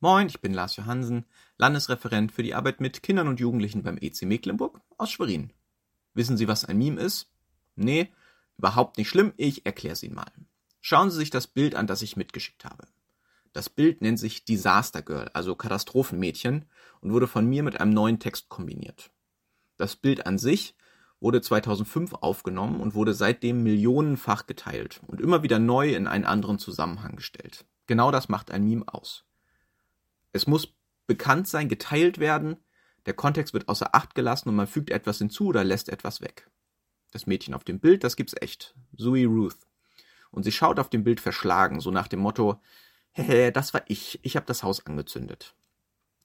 Moin, ich bin Lars Johansen, Landesreferent für die Arbeit mit Kindern und Jugendlichen beim EC Mecklenburg aus Schwerin. Wissen Sie, was ein Meme ist? Nee, überhaupt nicht schlimm, ich erkläre es Ihnen mal. Schauen Sie sich das Bild an, das ich mitgeschickt habe. Das Bild nennt sich Disaster Girl, also Katastrophenmädchen, und wurde von mir mit einem neuen Text kombiniert. Das Bild an sich wurde 2005 aufgenommen und wurde seitdem millionenfach geteilt und immer wieder neu in einen anderen Zusammenhang gestellt. Genau das macht ein Meme aus. Es muss bekannt sein, geteilt werden, der Kontext wird außer Acht gelassen und man fügt etwas hinzu oder lässt etwas weg. Das Mädchen auf dem Bild, das gibt's echt. Zoe Ruth. Und sie schaut auf dem Bild verschlagen, so nach dem Motto, Hehe, das war ich, ich habe das Haus angezündet.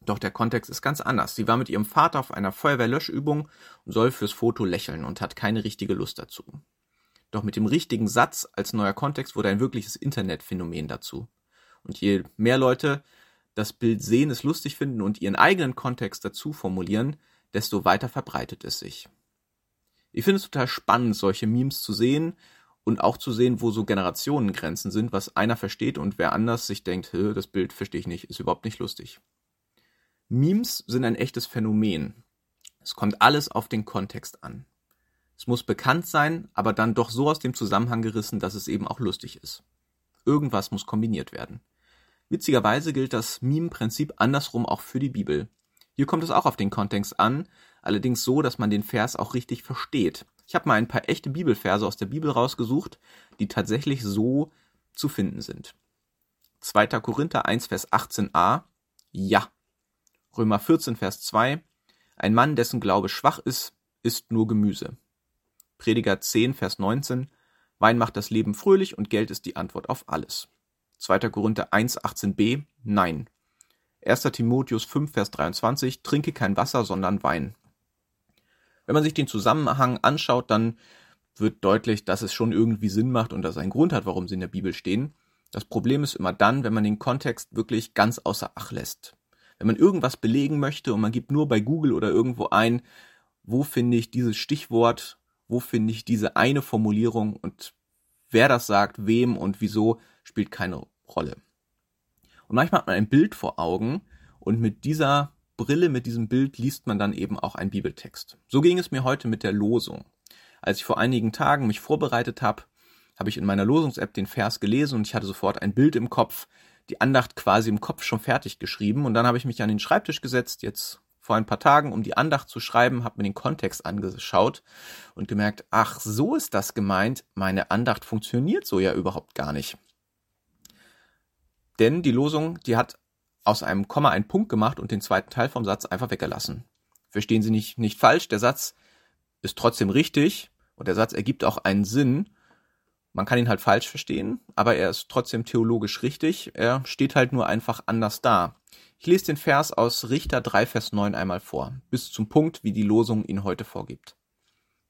Doch der Kontext ist ganz anders. Sie war mit ihrem Vater auf einer Feuerwehrlöschübung und soll fürs Foto lächeln und hat keine richtige Lust dazu. Doch mit dem richtigen Satz als neuer Kontext wurde ein wirkliches Internetphänomen dazu. Und je mehr Leute das Bild sehen, es lustig finden und ihren eigenen Kontext dazu formulieren, desto weiter verbreitet es sich. Ich finde es total spannend, solche Memes zu sehen und auch zu sehen, wo so Generationengrenzen sind, was einer versteht und wer anders sich denkt, das Bild verstehe ich nicht, ist überhaupt nicht lustig. Memes sind ein echtes Phänomen. Es kommt alles auf den Kontext an. Es muss bekannt sein, aber dann doch so aus dem Zusammenhang gerissen, dass es eben auch lustig ist. Irgendwas muss kombiniert werden. Witzigerweise gilt das Meme-Prinzip andersrum auch für die Bibel. Hier kommt es auch auf den Kontext an, allerdings so, dass man den Vers auch richtig versteht. Ich habe mal ein paar echte Bibelverse aus der Bibel rausgesucht, die tatsächlich so zu finden sind. 2. Korinther 1, Vers 18a. Ja. Römer 14, Vers 2. Ein Mann, dessen Glaube schwach ist, isst nur Gemüse. Prediger 10, Vers 19. Wein macht das Leben fröhlich und Geld ist die Antwort auf alles. 2. Korinther 1, 18b, nein. 1. Timotheus 5, Vers 23, trinke kein Wasser, sondern Wein. Wenn man sich den Zusammenhang anschaut, dann wird deutlich, dass es schon irgendwie Sinn macht und dass es einen Grund hat, warum sie in der Bibel stehen. Das Problem ist immer dann, wenn man den Kontext wirklich ganz außer Acht lässt. Wenn man irgendwas belegen möchte und man gibt nur bei Google oder irgendwo ein, wo finde ich dieses Stichwort, wo finde ich diese eine Formulierung und wer das sagt, wem und wieso, spielt keine Rolle. Und manchmal hat man ein Bild vor Augen und mit dieser Brille, mit diesem Bild liest man dann eben auch einen Bibeltext. So ging es mir heute mit der Losung. Als ich vor einigen Tagen mich vorbereitet habe, habe ich in meiner Losungs-App den Vers gelesen und ich hatte sofort ein Bild im Kopf, die Andacht quasi im Kopf schon fertig geschrieben und dann habe ich mich an den Schreibtisch gesetzt, jetzt vor ein paar Tagen, um die Andacht zu schreiben, habe mir den Kontext angeschaut und gemerkt, ach, so ist das gemeint, meine Andacht funktioniert so ja überhaupt gar nicht. Denn die Losung, die hat aus einem Komma einen Punkt gemacht und den zweiten Teil vom Satz einfach weggelassen. Verstehen Sie nicht, nicht falsch, der Satz ist trotzdem richtig und der Satz ergibt auch einen Sinn. Man kann ihn halt falsch verstehen, aber er ist trotzdem theologisch richtig. Er steht halt nur einfach anders da. Ich lese den Vers aus Richter 3, Vers 9 einmal vor, bis zum Punkt, wie die Losung ihn heute vorgibt.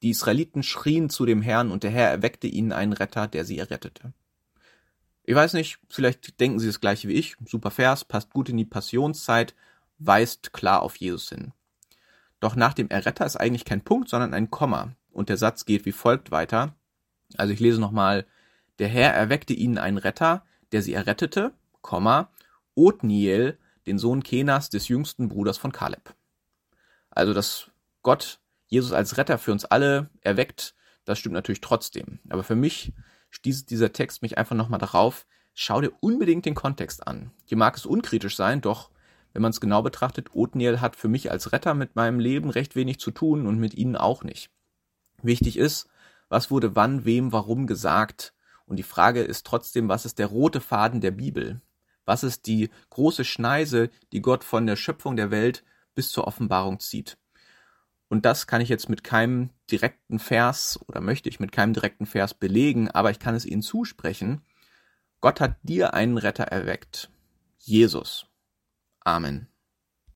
Die Israeliten schrien zu dem Herrn und der Herr erweckte ihnen einen Retter, der sie errettete. Ich weiß nicht, vielleicht denken Sie das gleiche wie ich. Super Vers, passt gut in die Passionszeit, weist klar auf Jesus hin. Doch nach dem Erretter ist eigentlich kein Punkt, sondern ein Komma. Und der Satz geht wie folgt weiter. Also ich lese nochmal. Der Herr erweckte ihnen einen Retter, der sie errettete, Komma, Othniel, den Sohn Kenas, des jüngsten Bruders von Kaleb. Also, dass Gott Jesus als Retter für uns alle erweckt, das stimmt natürlich trotzdem. Aber für mich stieß dieser Text mich einfach nochmal darauf, schau dir unbedingt den Kontext an. Hier mag es unkritisch sein, doch wenn man es genau betrachtet, Othniel hat für mich als Retter mit meinem Leben recht wenig zu tun und mit ihnen auch nicht. Wichtig ist, was wurde wann, wem, warum gesagt. Und die Frage ist trotzdem, was ist der rote Faden der Bibel? Was ist die große Schneise, die Gott von der Schöpfung der Welt bis zur Offenbarung zieht? Und das kann ich jetzt mit keinem direkten Vers oder möchte ich mit keinem direkten Vers belegen, aber ich kann es Ihnen zusprechen. Gott hat dir einen Retter erweckt. Jesus. Amen.